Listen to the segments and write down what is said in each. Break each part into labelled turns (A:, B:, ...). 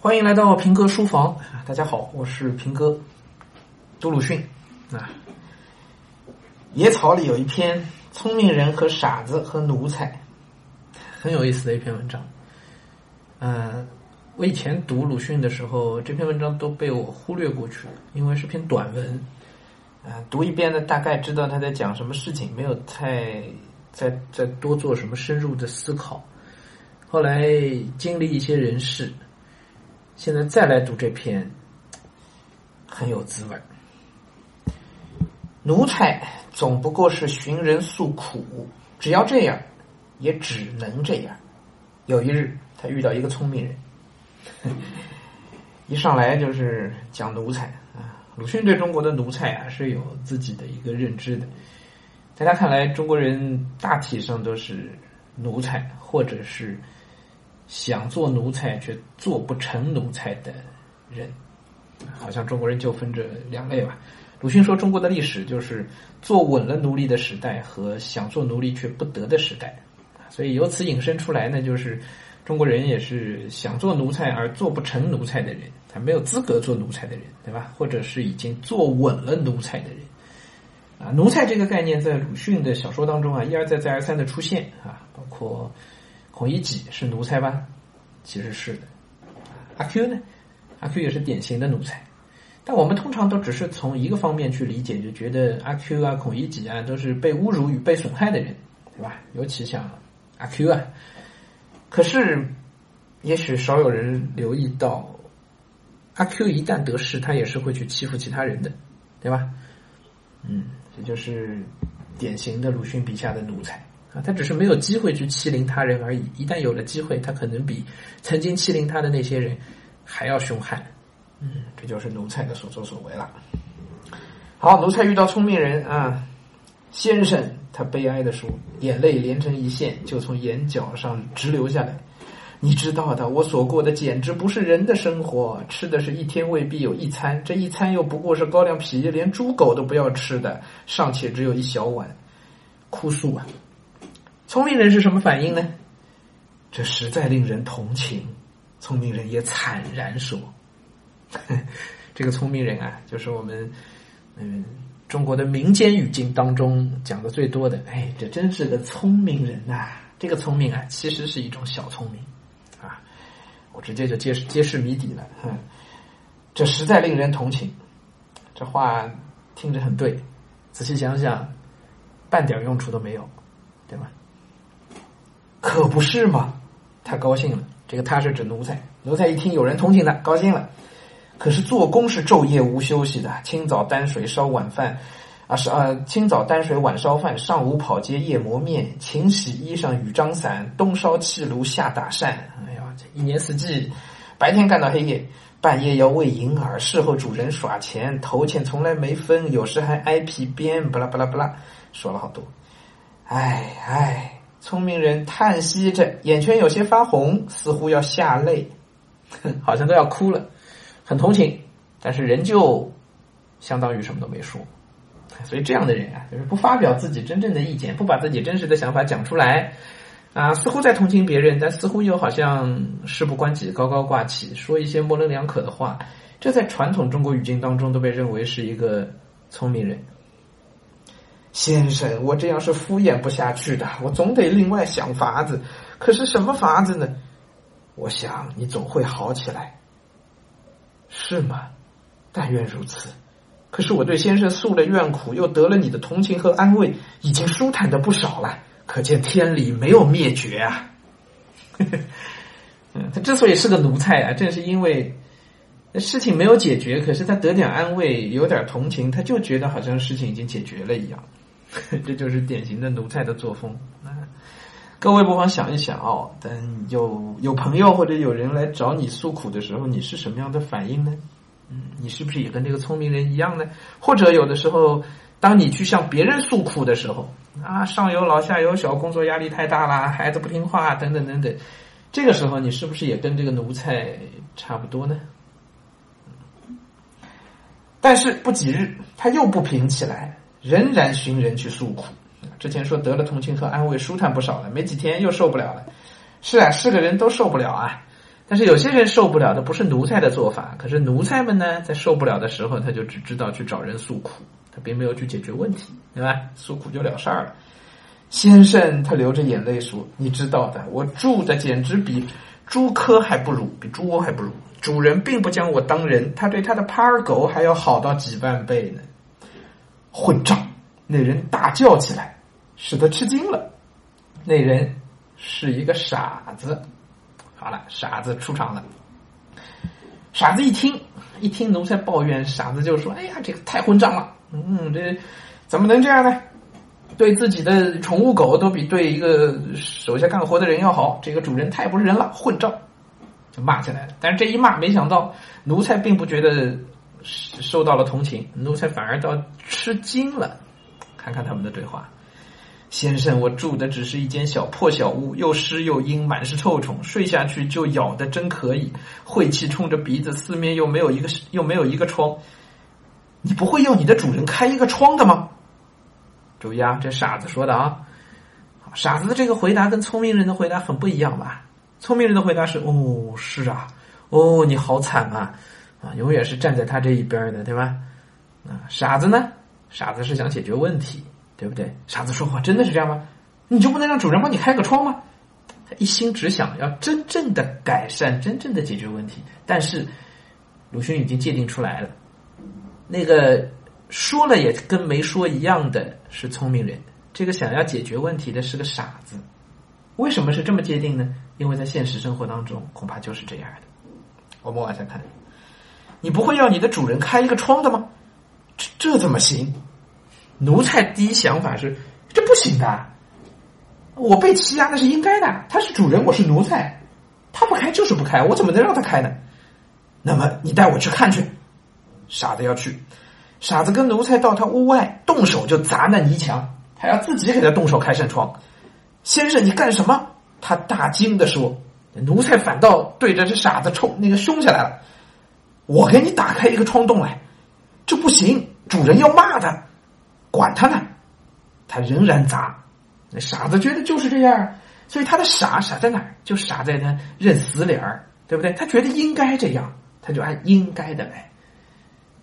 A: 欢迎来到平哥书房，大家好，我是平哥，读鲁迅啊。野草里有一篇《聪明人和傻子和奴才》，很有意思的一篇文章。嗯，我以前读鲁迅的时候，这篇文章都被我忽略过去了，因为是篇短文。啊，读一遍呢，大概知道他在讲什么事情，没有太再再多做什么深入的思考。后来经历一些人事，现在再来读这篇，很有滋味奴才总不过是寻人诉苦，只要这样，也只能这样。有一日，他遇到一个聪明人，一上来就是讲奴才啊。鲁迅对中国的奴才啊是有自己的一个认知的，在他看来，中国人大体上都是奴才，或者是。想做奴才却做不成奴才的人，好像中国人就分这两类吧。鲁迅说，中国的历史就是做稳了奴隶的时代和想做奴隶却不得的时代。所以由此引申出来呢，就是中国人也是想做奴才而做不成奴才的人，他没有资格做奴才的人，对吧？或者是已经做稳了奴才的人。啊，奴才这个概念在鲁迅的小说当中啊，一而再再而三的出现啊，包括。孔乙己是奴才吧？其实是的。阿 Q 呢？阿 Q 也是典型的奴才。但我们通常都只是从一个方面去理解，就觉得阿 Q 啊、孔乙己啊都是被侮辱与被损害的人，对吧？尤其像阿 Q 啊。可是，也许少有人留意到，阿 Q 一旦得势，他也是会去欺负其他人的，对吧？嗯，这就是典型的鲁迅笔下的奴才。啊，他只是没有机会去欺凌他人而已。一旦有了机会，他可能比曾经欺凌他的那些人还要凶悍。嗯，这就是奴才的所作所为了。好，奴才遇到聪明人啊，先生，他悲哀的说，眼泪连成一线，就从眼角上直流下来。你知道的，我所过的简直不是人的生活，吃的是一天未必有一餐，这一餐又不过是高粱皮，连猪狗都不要吃的，尚且只有一小碗，哭诉啊！聪明人是什么反应呢？这实在令人同情。聪明人也惨然说：“ 这个聪明人啊，就是我们嗯中国的民间语境当中讲的最多的。哎，这真是个聪明人呐！这个聪明啊，其实是一种小聪明啊。我直接就揭示揭示谜底了。哼，这实在令人同情。这话听着很对，仔细想想，半点用处都没有，对吧？”可不是嘛，他高兴了。这个他是指奴才，奴才一听有人同情他，高兴了。可是做工是昼夜无休息的，清早担水烧晚饭，啊是啊，清早担水晚烧饭，上午跑街夜磨面，勤洗衣裳雨张伞，冬烧气炉夏打扇。哎呀，这一年四季，白天干到黑夜，半夜要喂银耳，事后主人耍钱，头钱从来没分，有时还挨皮鞭，巴拉巴拉巴拉，说了好多。哎哎。聪明人叹息着，眼圈有些发红，似乎要下泪，好像都要哭了，很同情，但是仍旧相当于什么都没说。所以这样的人啊，就是不发表自己真正的意见，不把自己真实的想法讲出来，啊，似乎在同情别人，但似乎又好像事不关己，高高挂起，说一些模棱两可的话。这在传统中国语境当中都被认为是一个聪明人。先生，我这样是敷衍不下去的，我总得另外想法子。可是什么法子呢？我想你总会好起来，是吗？但愿如此。可是我对先生诉了怨苦，又得了你的同情和安慰，已经舒坦的不少了。可见天理没有灭绝啊！嗯，他之所以是个奴才啊，正是因为事情没有解决，可是他得点安慰，有点同情，他就觉得好像事情已经解决了一样。这就是典型的奴才的作风啊！各位不妨想一想哦，等有有朋友或者有人来找你诉苦的时候，你是什么样的反应呢？嗯，你是不是也跟这个聪明人一样呢？或者有的时候，当你去向别人诉苦的时候，啊，上有老下有小，工作压力太大啦，孩子不听话，等等等等，这个时候你是不是也跟这个奴才差不多呢？但是不几日，他又不平起来。仍然寻人去诉苦，之前说得了同情和安慰，舒坦不少了，没几天又受不了了。是啊，是个人都受不了啊。但是有些人受不了的不是奴才的做法，可是奴才们呢，在受不了的时候，他就只知道去找人诉苦，他并没有去解决问题，对吧？诉苦就了事儿了。先生，他流着眼泪说：“你知道的，我住的简直比猪科还不如，比猪窝还不如。主人并不将我当人，他对他的趴儿狗还要好到几万倍呢。”混账！那人大叫起来，使得吃惊了。那人是一个傻子。好了，傻子出场了。傻子一听，一听奴才抱怨，傻子就说：“哎呀，这个太混账了！嗯，这怎么能这样呢？对自己的宠物狗都比对一个手下干活的人要好，这个主人太不是人了，混账！”就骂起来了。但是这一骂，没想到奴才并不觉得受到了同情，奴才反而倒吃惊了。看看他们的对话。先生，我住的只是一间小破小屋，又湿又阴，满是臭虫，睡下去就咬的真可以，晦气冲着鼻子，四面又没有一个又没有一个窗，你不会要你的主人开一个窗的吗？注意啊，这傻子说的啊，傻子的这个回答跟聪明人的回答很不一样吧？聪明人的回答是：哦，是啊，哦，你好惨啊，啊，永远是站在他这一边的，对吧？啊，傻子呢？傻子是想解决问题。对不对？傻子说话真的是这样吗？你就不能让主人帮你开个窗吗？他一心只想要真正的改善，真正的解决问题。但是鲁迅已经界定出来了，那个说了也跟没说一样的是聪明人，这个想要解决问题的是个傻子。为什么是这么界定呢？因为在现实生活当中，恐怕就是这样的。我们往下看，你不会要你的主人开一个窗的吗？这这怎么行？奴才第一想法是，这不行的，我被欺压那是应该的。他是主人，我是奴才，他不开就是不开，我怎么能让他开呢？那么你带我去看去。傻子要去，傻子跟奴才到他屋外，动手就砸那泥墙，还要自己给他动手开扇窗。先生，你干什么？他大惊的说。奴才反倒对着这傻子冲那个凶起来了。我给你打开一个窗洞来，这不行，主人要骂他。管他呢，他仍然砸。那傻子觉得就是这样，所以他的傻傻在哪儿？就傻在他认死理儿，对不对？他觉得应该这样，他就按应该的来，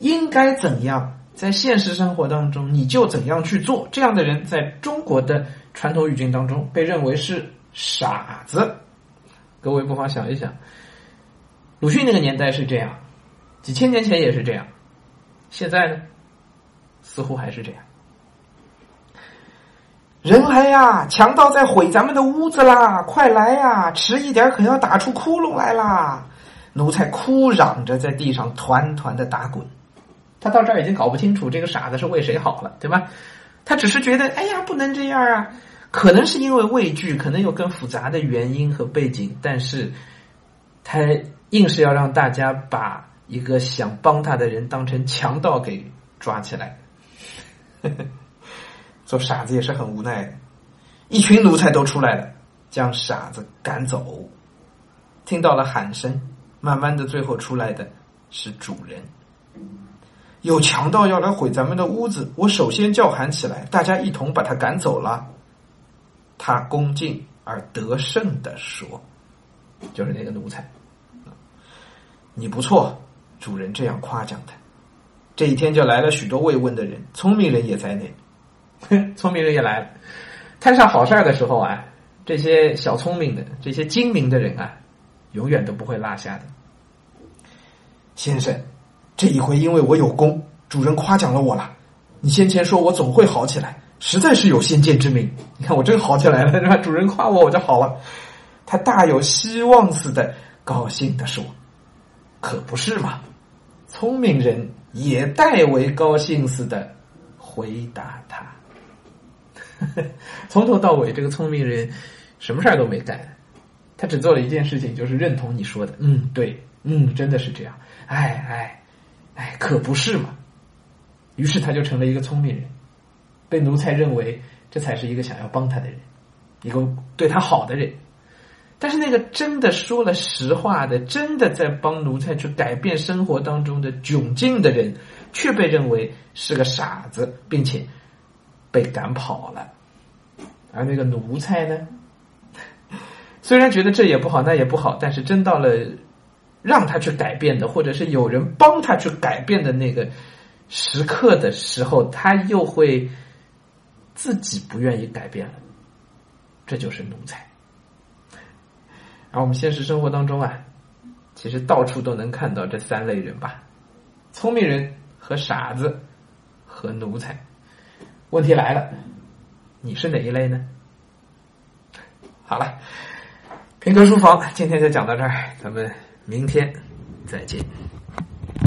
A: 应该怎样？在现实生活当中，你就怎样去做。这样的人在中国的传统语境当中被认为是傻子。各位不妨想一想，鲁迅那个年代是这样，几千年前也是这样，现在呢，似乎还是这样。人来呀！强盗在毁咱们的屋子啦！快来呀！迟一点可要打出窟窿来啦！奴才哭嚷着在地上团团的打滚。他到这儿已经搞不清楚这个傻子是为谁好了，对吧？他只是觉得，哎呀，不能这样啊！可能是因为畏惧，可能有更复杂的原因和背景，但是他硬是要让大家把一个想帮他的人当成强盗给抓起来。做傻子也是很无奈的，一群奴才都出来了，将傻子赶走。听到了喊声，慢慢的，最后出来的是主人。有强盗要来毁咱们的屋子，我首先叫喊起来，大家一同把他赶走了。他恭敬而得胜的说：“就是那个奴才，你不错。”主人这样夸奖他。这一天就来了许多慰问的人，聪明人也在内。聪明人也来了，摊上好事儿的时候啊，这些小聪明的、这些精明的人啊，永远都不会落下的。先生，这一回因为我有功，主人夸奖了我了。你先前说我总会好起来，实在是有先见之明。你看我真好起来了，是吧？主人夸我，我就好了。他大有希望似的，高兴的说：“可不是嘛！”聪明人也代为高兴似的回答他。从头到尾，这个聪明人什么事儿都没干，他只做了一件事情，就是认同你说的。嗯，对，嗯，真的是这样。哎哎哎，可不是嘛！于是他就成了一个聪明人，被奴才认为这才是一个想要帮他的人，一个对他好的人。但是那个真的说了实话的，真的在帮奴才去改变生活当中的窘境的人，却被认为是个傻子，并且。被赶跑了，而那个奴才呢？虽然觉得这也不好那也不好，但是真到了让他去改变的，或者是有人帮他去改变的那个时刻的时候，他又会自己不愿意改变了。这就是奴才。而我们现实生活当中啊，其实到处都能看到这三类人吧：聪明人和傻子和奴才。问题来了，你是哪一类呢？好了。平哥书房今天就讲到这儿，咱们明天再见。